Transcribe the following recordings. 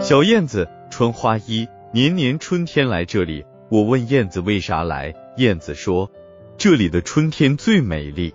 小燕子穿花衣，年年春天来这里。我问燕子为啥来，燕子说，这里的春天最美丽。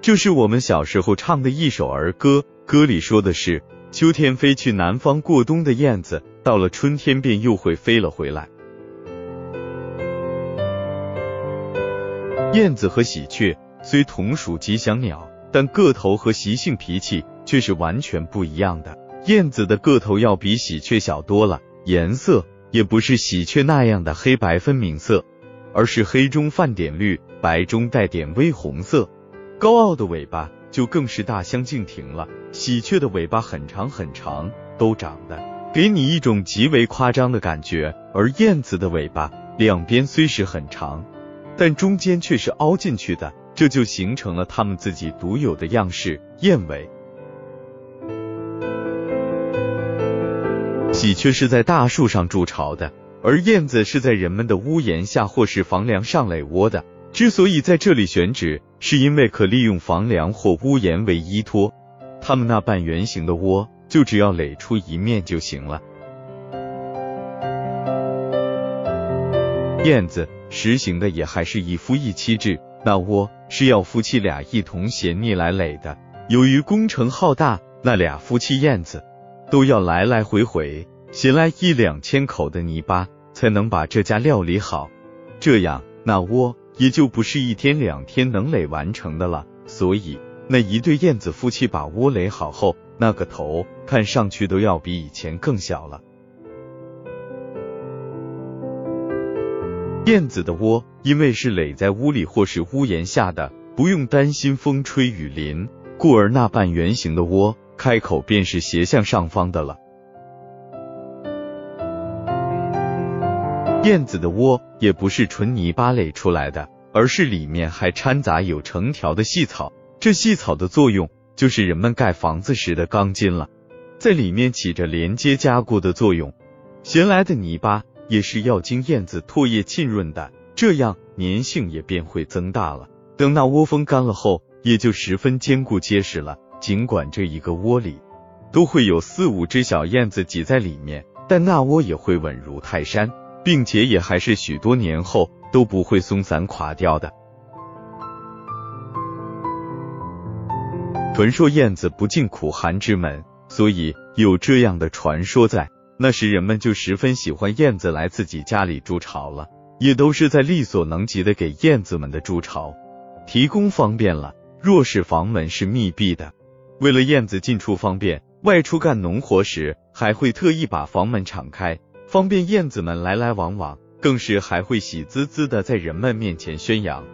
这是我们小时候唱的一首儿歌，歌里说的是，秋天飞去南方过冬的燕子，到了春天便又会飞了回来。燕子和喜鹊虽同属吉祥鸟，但个头和习性脾气却是完全不一样的。燕子的个头要比喜鹊小多了，颜色也不是喜鹊那样的黑白分明色，而是黑中泛点绿，白中带点微红色。高傲的尾巴就更是大相径庭了。喜鹊的尾巴很长很长，都长得给你一种极为夸张的感觉，而燕子的尾巴两边虽是很长。但中间却是凹进去的，这就形成了它们自己独有的样式——燕尾。喜鹊是在大树上筑巢的，而燕子是在人们的屋檐下或是房梁上垒窝的。之所以在这里选址，是因为可利用房梁或屋檐为依托，它们那半圆形的窝就只要垒出一面就行了。燕子。实行的也还是一夫一妻制，那窝是要夫妻俩一同衔泥来垒的。由于工程浩大，那俩夫妻燕子都要来来回回衔来一两千口的泥巴，才能把这家料理好。这样，那窝也就不是一天两天能垒完成的了。所以，那一对燕子夫妻把窝垒好后，那个头看上去都要比以前更小了。燕子的窝因为是垒在屋里或是屋檐下的，不用担心风吹雨淋，故而那半圆形的窝开口便是斜向上方的了。燕子的窝也不是纯泥巴垒出来的，而是里面还掺杂有成条的细草，这细草的作用就是人们盖房子时的钢筋了，在里面起着连接加固的作用。衔来的泥巴。也是要经燕子唾液浸润的，这样粘性也便会增大了。等那窝蜂干了后，也就十分坚固结实了。尽管这一个窝里都会有四五只小燕子挤在里面，但那窝也会稳如泰山，并且也还是许多年后都不会松散垮掉的。传说燕子不进苦寒之门，所以有这样的传说在。那时人们就十分喜欢燕子来自己家里筑巢了，也都是在力所能及的给燕子们的筑巢提供方便了。若是房门是密闭的，为了燕子进出方便，外出干农活时还会特意把房门敞开，方便燕子们来来往往。更是还会喜滋滋的在人们面前宣扬，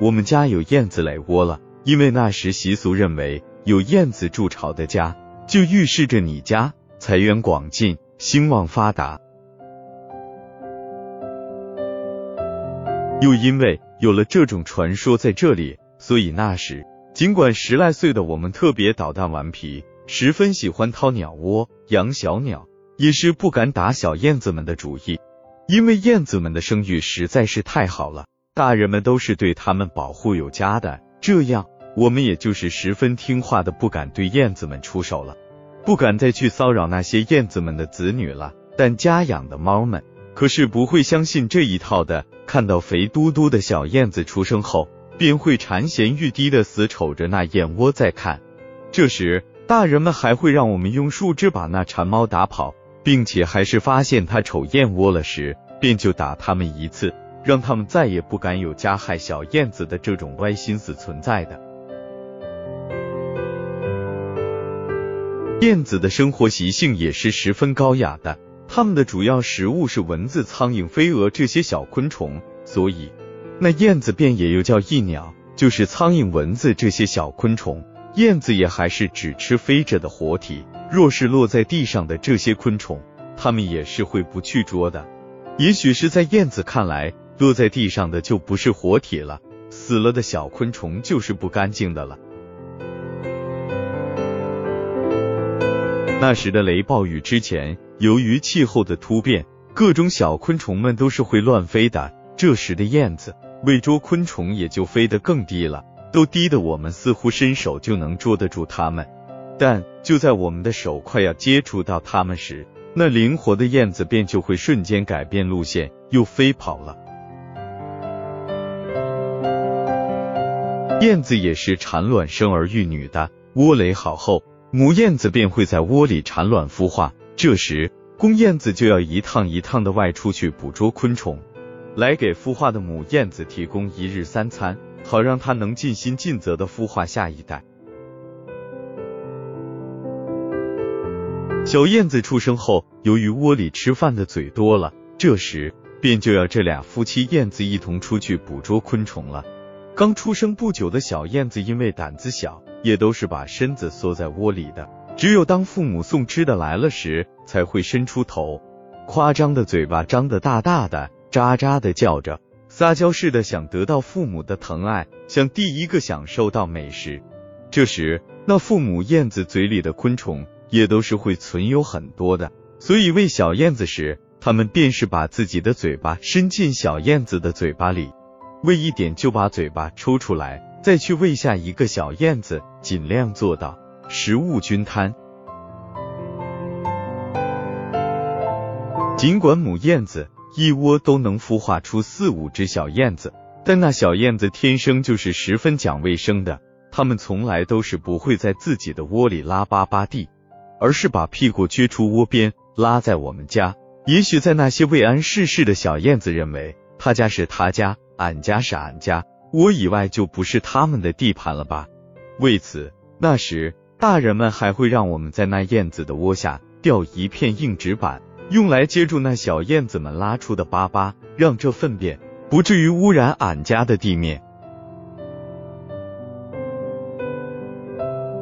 我们家有燕子来窝了。因为那时习俗认为，有燕子筑巢的家，就预示着你家财源广进。兴旺发达，又因为有了这种传说在这里，所以那时尽管十来岁的我们特别捣蛋顽皮，十分喜欢掏鸟窝养小鸟，也是不敢打小燕子们的主意，因为燕子们的声誉实在是太好了，大人们都是对它们保护有加的，这样我们也就是十分听话的，不敢对燕子们出手了。不敢再去骚扰那些燕子们的子女了，但家养的猫们可是不会相信这一套的。看到肥嘟嘟的小燕子出生后，便会馋涎欲滴的死瞅着那燕窝在看。这时，大人们还会让我们用树枝把那馋猫打跑，并且还是发现它瞅燕窝了时，便就打它们一次，让他们再也不敢有加害小燕子的这种歪心思存在的。燕子的生活习性也是十分高雅的，它们的主要食物是蚊子、苍蝇、飞蛾这些小昆虫，所以那燕子便也又叫翼鸟，就是苍蝇、蚊子这些小昆虫。燕子也还是只吃飞着的活体，若是落在地上的这些昆虫，它们也是会不去捉的。也许是在燕子看来，落在地上的就不是活体了，死了的小昆虫就是不干净的了。那时的雷暴雨之前，由于气候的突变，各种小昆虫们都是会乱飞的。这时的燕子为捉昆虫，也就飞得更低了，都低得我们似乎伸手就能捉得住它们。但就在我们的手快要接触到它们时，那灵活的燕子便就会瞬间改变路线，又飞跑了。燕子也是产卵生儿育女的，窝垒好后，母燕子便会在窝里产卵孵化。这时，公燕子就要一趟一趟的外出去捕捉昆虫，来给孵化的母燕子提供一日三餐，好让它能尽心尽责的孵化下一代。小燕子出生后，由于窝里吃饭的嘴多了，这时便就要这俩夫妻燕子一同出去捕捉昆虫了。刚出生不久的小燕子因为胆子小，也都是把身子缩在窝里的。只有当父母送吃的来了时，才会伸出头，夸张的嘴巴张得大大的，喳喳的叫着，撒娇似的想得到父母的疼爱，想第一个享受到美食。这时，那父母燕子嘴里的昆虫也都是会存有很多的，所以喂小燕子时，他们便是把自己的嘴巴伸进小燕子的嘴巴里。喂一点就把嘴巴抽出来，再去喂下一个小燕子，尽量做到食物均摊。尽管母燕子一窝都能孵化出四五只小燕子，但那小燕子天生就是十分讲卫生的，它们从来都是不会在自己的窝里拉粑粑地，而是把屁股撅出窝边，拉在我们家。也许在那些未谙世事的小燕子认为，他家是他家。俺家是俺家，我以外就不是他们的地盘了吧？为此，那时大人们还会让我们在那燕子的窝下吊一片硬纸板，用来接住那小燕子们拉出的粑粑，让这粪便不至于污染俺家的地面。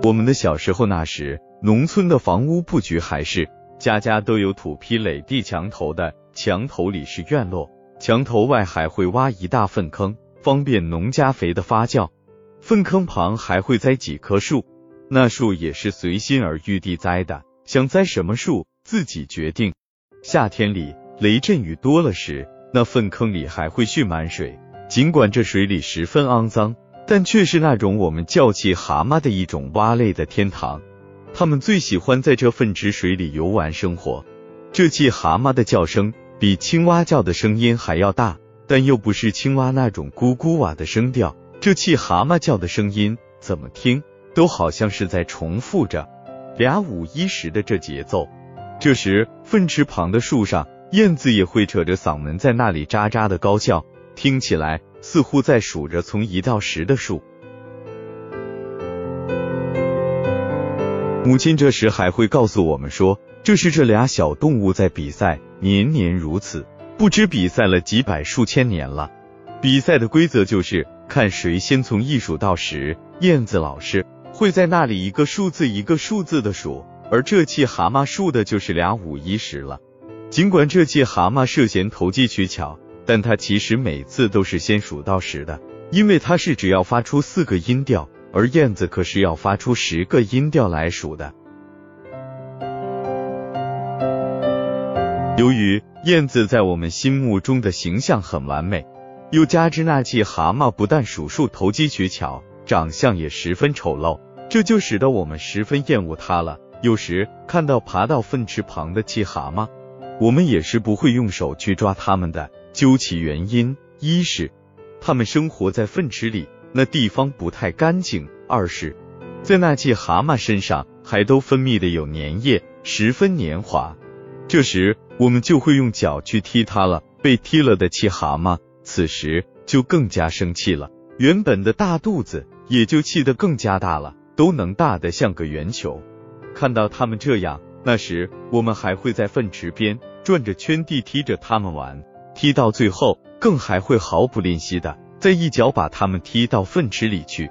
我们的小时候那时，农村的房屋布局还是家家都有土坯垒地墙头的，墙头里是院落。墙头外还会挖一大粪坑，方便农家肥的发酵。粪坑旁还会栽几棵树，那树也是随心而欲地栽的，想栽什么树自己决定。夏天里雷阵雨多了时，那粪坑里还会蓄满水。尽管这水里十分肮脏，但却是那种我们叫气蛤蟆的一种蛙类的天堂。它们最喜欢在这粪池水里游玩生活。这气蛤蟆的叫声。比青蛙叫的声音还要大，但又不是青蛙那种咕咕哇的声调。这气蛤蟆叫的声音，怎么听都好像是在重复着俩五一十的这节奏。这时，粪池旁的树上，燕子也会扯着嗓门在那里喳喳的高叫，听起来似乎在数着从一到十的数。母亲这时还会告诉我们说，这是这俩小动物在比赛。年年如此，不知比赛了几百数千年了。比赛的规则就是看谁先从一数到十。燕子老师会在那里一个数字一个数字的数，而这气蛤蟆数的就是俩五一十了。尽管这气蛤蟆涉嫌投机取巧，但它其实每次都是先数到十的，因为它是只要发出四个音调，而燕子可是要发出十个音调来数的。由于燕子在我们心目中的形象很完美，又加之那气蛤蟆不但数数投机取巧，长相也十分丑陋，这就使得我们十分厌恶它了。有时看到爬到粪池旁的气蛤蟆，我们也是不会用手去抓它们的。究其原因，一是它们生活在粪池里，那地方不太干净；二是，在那气蛤蟆身上还都分泌的有粘液，十分粘滑。这时。我们就会用脚去踢它了。被踢了的气蛤蟆，此时就更加生气了。原本的大肚子也就气得更加大了，都能大得像个圆球。看到它们这样，那时我们还会在粪池边转着圈地踢着它们玩，踢到最后，更还会毫不吝惜的再一脚把它们踢到粪池里去。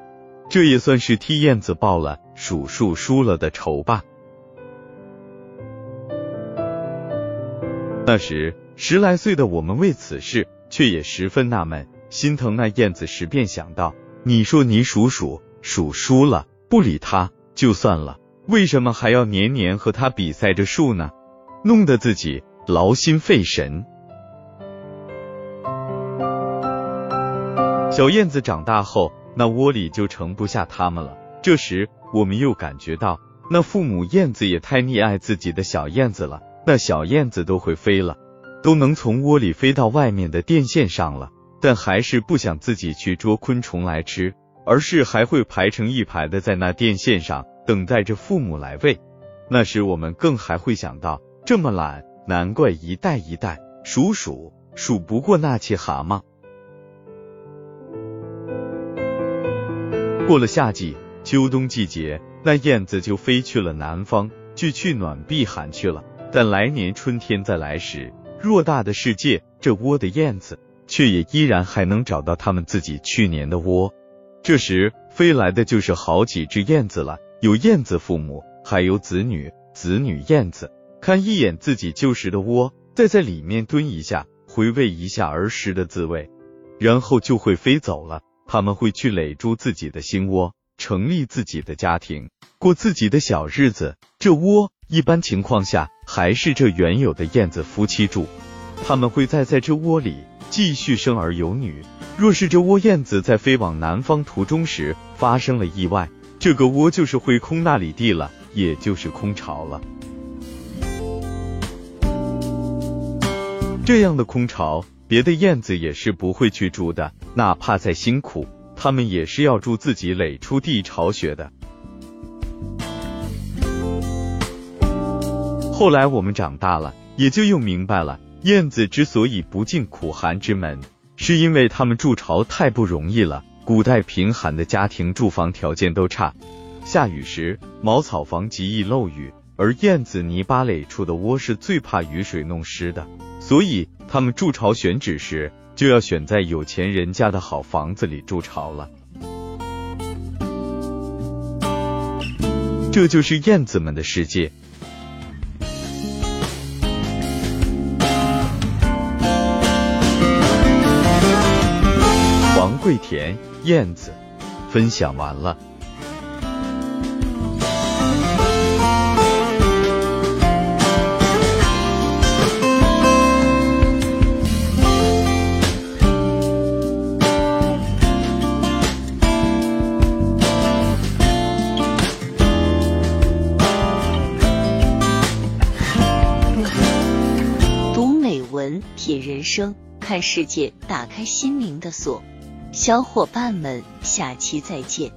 这也算是替燕子报了数数输了的仇吧。那时十来岁的我们为此事却也十分纳闷，心疼那燕子时便想到：你说你数数数输了，不理他就算了，为什么还要年年和他比赛着数呢？弄得自己劳心费神。小燕子长大后，那窝里就盛不下它们了。这时我们又感觉到那父母燕子也太溺爱自己的小燕子了，那小燕子都会飞了，都能从窝里飞到外面的电线上了，但还是不想自己去捉昆虫来吃，而是还会排成一排的在那电线上等待着父母来喂。那时我们更还会想到，这么懒，难怪一代一代数数数不过那些蛤蟆。过了夏季，秋冬季节，那燕子就飞去了南方，去去暖避寒去了。但来年春天再来时，偌大的世界，这窝的燕子却也依然还能找到他们自己去年的窝。这时飞来的就是好几只燕子了，有燕子父母，还有子女，子女燕子看一眼自己旧时的窝，再在里面蹲一下，回味一下儿时的滋味，然后就会飞走了。他们会去垒筑自己的新窝，成立自己的家庭，过自己的小日子。这窝一般情况下还是这原有的燕子夫妻住，他们会再在这窝里继续生儿有女。若是这窝燕子在飞往南方途中时发生了意外，这个窝就是会空那里地了，也就是空巢了。这样的空巢。别的燕子也是不会去住的，哪怕再辛苦，它们也是要住自己垒出地巢穴的。后来我们长大了，也就又明白了，燕子之所以不进苦寒之门，是因为它们筑巢太不容易了。古代贫寒的家庭住房条件都差，下雨时茅草房极易漏雨，而燕子泥巴垒出的窝是最怕雨水弄湿的。所以，他们筑巢选址时，就要选在有钱人家的好房子里筑巢了。这就是燕子们的世界。王桂田，燕子，分享完了。读美文品人生，看世界，打开心灵的锁。小伙伴们下期再见。